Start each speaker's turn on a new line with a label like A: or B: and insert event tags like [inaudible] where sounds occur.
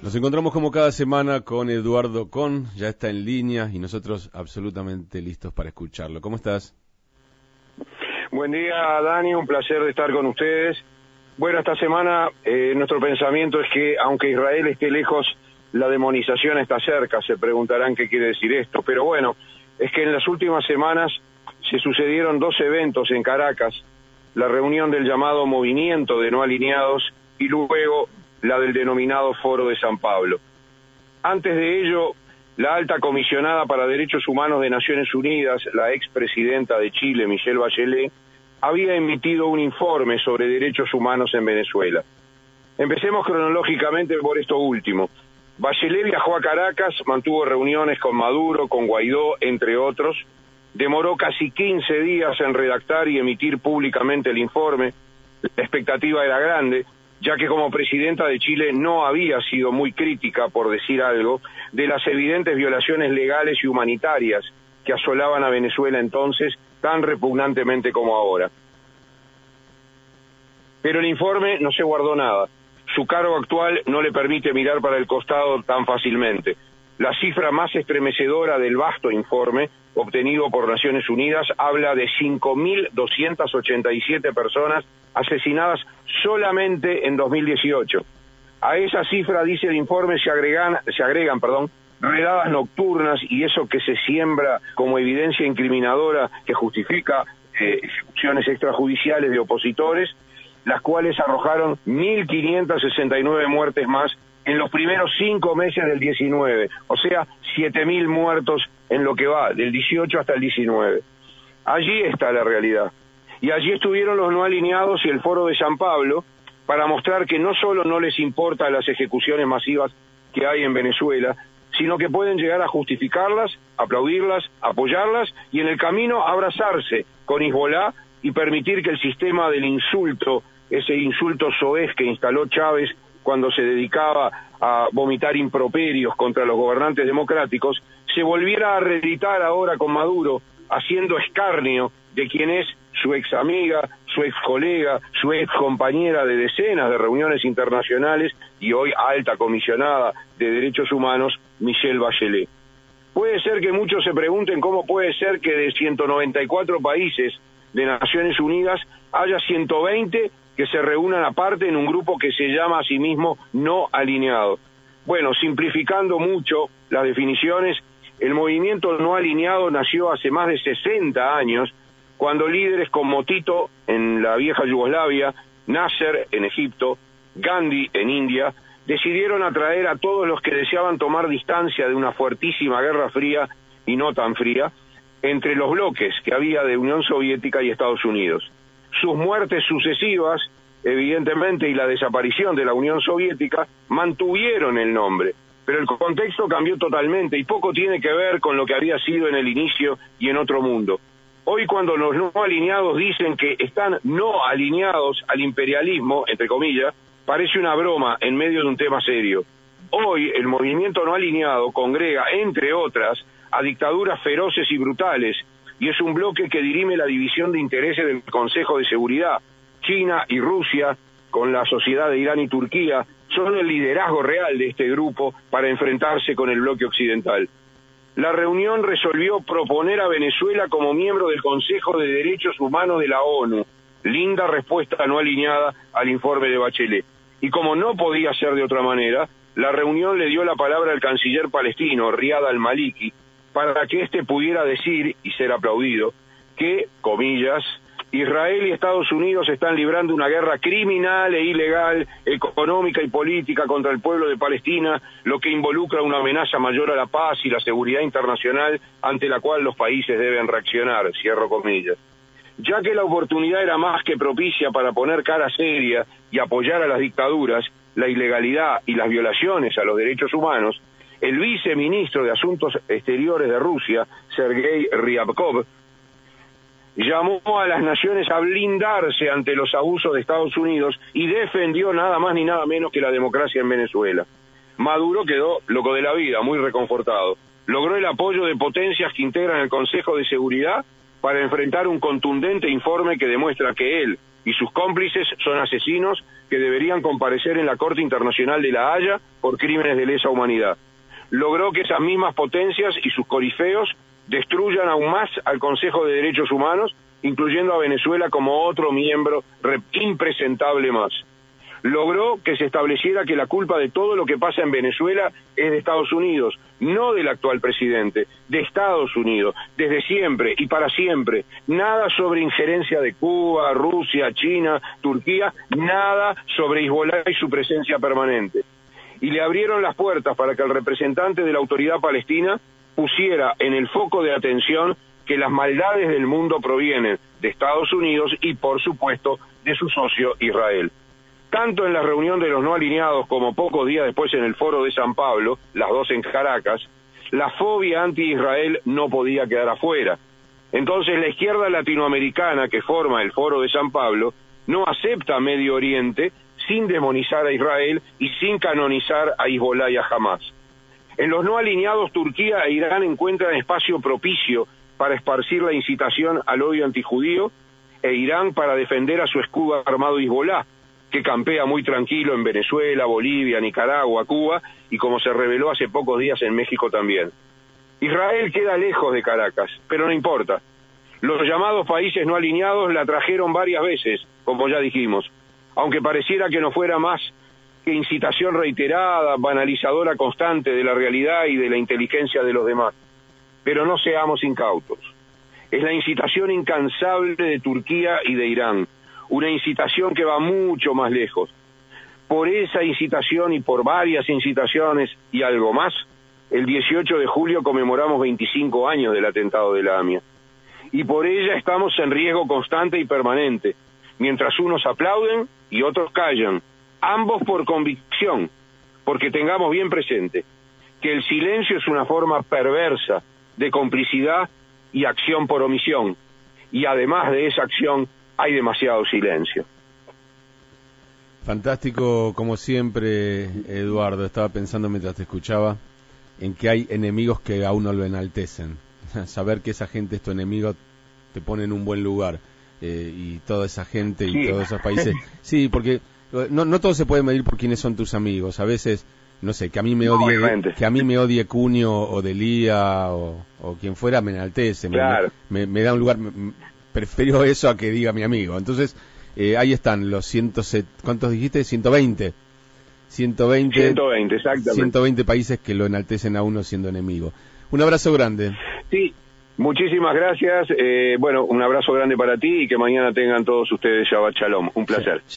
A: Nos encontramos como cada semana con Eduardo Con, ya está en línea y nosotros absolutamente listos para escucharlo. ¿Cómo estás?
B: Buen día, Dani, un placer de estar con ustedes. Bueno, esta semana eh, nuestro pensamiento es que aunque Israel esté lejos, la demonización está cerca. Se preguntarán qué quiere decir esto, pero bueno, es que en las últimas semanas se sucedieron dos eventos en Caracas, la reunión del llamado Movimiento de No Alineados y luego la del denominado Foro de San Pablo. Antes de ello, la alta comisionada para Derechos Humanos de Naciones Unidas, la expresidenta de Chile, Michelle Bachelet, había emitido un informe sobre derechos humanos en Venezuela. Empecemos cronológicamente por esto último. Bachelet viajó a Caracas, mantuvo reuniones con Maduro, con Guaidó, entre otros. Demoró casi 15 días en redactar y emitir públicamente el informe. La expectativa era grande, ya que como presidenta de Chile no había sido muy crítica, por decir algo, de las evidentes violaciones legales y humanitarias que asolaban a Venezuela entonces tan repugnantemente como ahora. Pero el informe no se guardó nada. Su cargo actual no le permite mirar para el costado tan fácilmente. La cifra más estremecedora del vasto informe obtenido por Naciones Unidas habla de 5.287 personas asesinadas solamente en 2018. A esa cifra, dice el informe, se agregan, se agregan perdón, redadas nocturnas y eso que se siembra como evidencia incriminadora que justifica eh, ejecuciones extrajudiciales de opositores, las cuales arrojaron 1.569 muertes más en los primeros cinco meses del 19, o sea, 7.000 muertos en lo que va, del 18 hasta el 19. Allí está la realidad. Y allí estuvieron los no alineados y el foro de San Pablo para mostrar que no solo no les importa las ejecuciones masivas que hay en Venezuela, sino que pueden llegar a justificarlas, aplaudirlas, apoyarlas y en el camino abrazarse con Hezbollah y permitir que el sistema del insulto, ese insulto soez que instaló Chávez cuando se dedicaba a vomitar improperios contra los gobernantes democráticos, se volviera a reeditar ahora con Maduro, haciendo escarnio de quien es su ex amiga, su ex colega, su ex compañera de decenas de reuniones internacionales y hoy alta comisionada de derechos humanos, Michelle Bachelet. Puede ser que muchos se pregunten cómo puede ser que de 194 países de Naciones Unidas haya 120 que se reúnan aparte en un grupo que se llama a sí mismo no alineado. Bueno, simplificando mucho las definiciones, el movimiento no alineado nació hace más de 60 años, cuando líderes como Tito en la vieja Yugoslavia, Nasser en Egipto, Gandhi en India, decidieron atraer a todos los que deseaban tomar distancia de una fuertísima guerra fría y no tan fría entre los bloques que había de Unión Soviética y Estados Unidos sus muertes sucesivas, evidentemente, y la desaparición de la Unión Soviética mantuvieron el nombre, pero el contexto cambió totalmente y poco tiene que ver con lo que había sido en el inicio y en otro mundo. Hoy cuando los no alineados dicen que están no alineados al imperialismo, entre comillas, parece una broma en medio de un tema serio. Hoy el movimiento no alineado congrega, entre otras, a dictaduras feroces y brutales y es un bloque que dirime la división de intereses del Consejo de Seguridad. China y Rusia, con la sociedad de Irán y Turquía, son el liderazgo real de este grupo para enfrentarse con el bloque occidental. La reunión resolvió proponer a Venezuela como miembro del Consejo de Derechos Humanos de la ONU. Linda respuesta no alineada al informe de Bachelet. Y como no podía ser de otra manera, la reunión le dio la palabra al canciller palestino, Riyad al-Maliki, para que éste pudiera decir y ser aplaudido que, comillas, Israel y Estados Unidos están librando una guerra criminal e ilegal, económica y política contra el pueblo de Palestina, lo que involucra una amenaza mayor a la paz y la seguridad internacional ante la cual los países deben reaccionar, cierro comillas. Ya que la oportunidad era más que propicia para poner cara seria y apoyar a las dictaduras, la ilegalidad y las violaciones a los derechos humanos, el viceministro de Asuntos Exteriores de Rusia, Sergei Ryabkov, llamó a las naciones a blindarse ante los abusos de Estados Unidos y defendió nada más ni nada menos que la democracia en Venezuela. Maduro quedó loco de la vida, muy reconfortado. Logró el apoyo de potencias que integran el Consejo de Seguridad para enfrentar un contundente informe que demuestra que él y sus cómplices son asesinos que deberían comparecer en la Corte Internacional de La Haya por crímenes de lesa humanidad. Logró que esas mismas potencias y sus corifeos destruyan aún más al Consejo de Derechos Humanos, incluyendo a Venezuela como otro miembro impresentable más logró que se estableciera que la culpa de todo lo que pasa en Venezuela es de Estados Unidos, no del actual presidente, de Estados Unidos, desde siempre y para siempre. Nada sobre injerencia de Cuba, Rusia, China, Turquía, nada sobre Hezbollah y su presencia permanente. Y le abrieron las puertas para que el representante de la autoridad palestina pusiera en el foco de atención que las maldades del mundo provienen de Estados Unidos y, por supuesto, de su socio Israel tanto en la reunión de los no alineados como pocos días después en el foro de San Pablo, las dos en Caracas, la fobia anti-Israel no podía quedar afuera. Entonces la izquierda latinoamericana que forma el foro de San Pablo no acepta Medio Oriente sin demonizar a Israel y sin canonizar a Hezbollah y a Hamas. En los no alineados, Turquía e Irán encuentran espacio propicio para esparcir la incitación al odio antijudío e Irán para defender a su escudo armado Hezbollah, que campea muy tranquilo en Venezuela, Bolivia, Nicaragua, Cuba y como se reveló hace pocos días en México también. Israel queda lejos de Caracas, pero no importa. Los llamados países no alineados la trajeron varias veces, como ya dijimos, aunque pareciera que no fuera más que incitación reiterada, banalizadora constante de la realidad y de la inteligencia de los demás. Pero no seamos incautos. Es la incitación incansable de Turquía y de Irán una incitación que va mucho más lejos. Por esa incitación y por varias incitaciones y algo más, el 18 de julio conmemoramos 25 años del atentado de la. Y por ella estamos en riesgo constante y permanente, mientras unos aplauden y otros callan, ambos por convicción, porque tengamos bien presente que el silencio es una forma perversa de complicidad y acción por omisión, y además de esa acción hay demasiado silencio.
A: Fantástico, como siempre, Eduardo. Estaba pensando mientras te escuchaba en que hay enemigos que a uno lo enaltecen. [laughs] Saber que esa gente es tu enemigo te pone en un buen lugar. Eh, y toda esa gente y todos esos países. [laughs] Sí, porque no, no todo se puede medir por quiénes son tus amigos. A veces, no sé, que a mí me odie, que a mí me odie Cunio o Delía o, o quien fuera me enaltece. Me, me, da un lugar prefiero eso a que diga mi amigo. Entonces, eh, ahí están los 170, ¿cuántos dijiste? 120. 120,
B: 120, exactamente.
A: 120 países que lo enaltecen a uno siendo enemigo. Un abrazo grande.
B: Sí, muchísimas gracias. Eh, bueno, un abrazo grande para ti y que mañana tengan todos ustedes Shabbat Shalom. Un placer.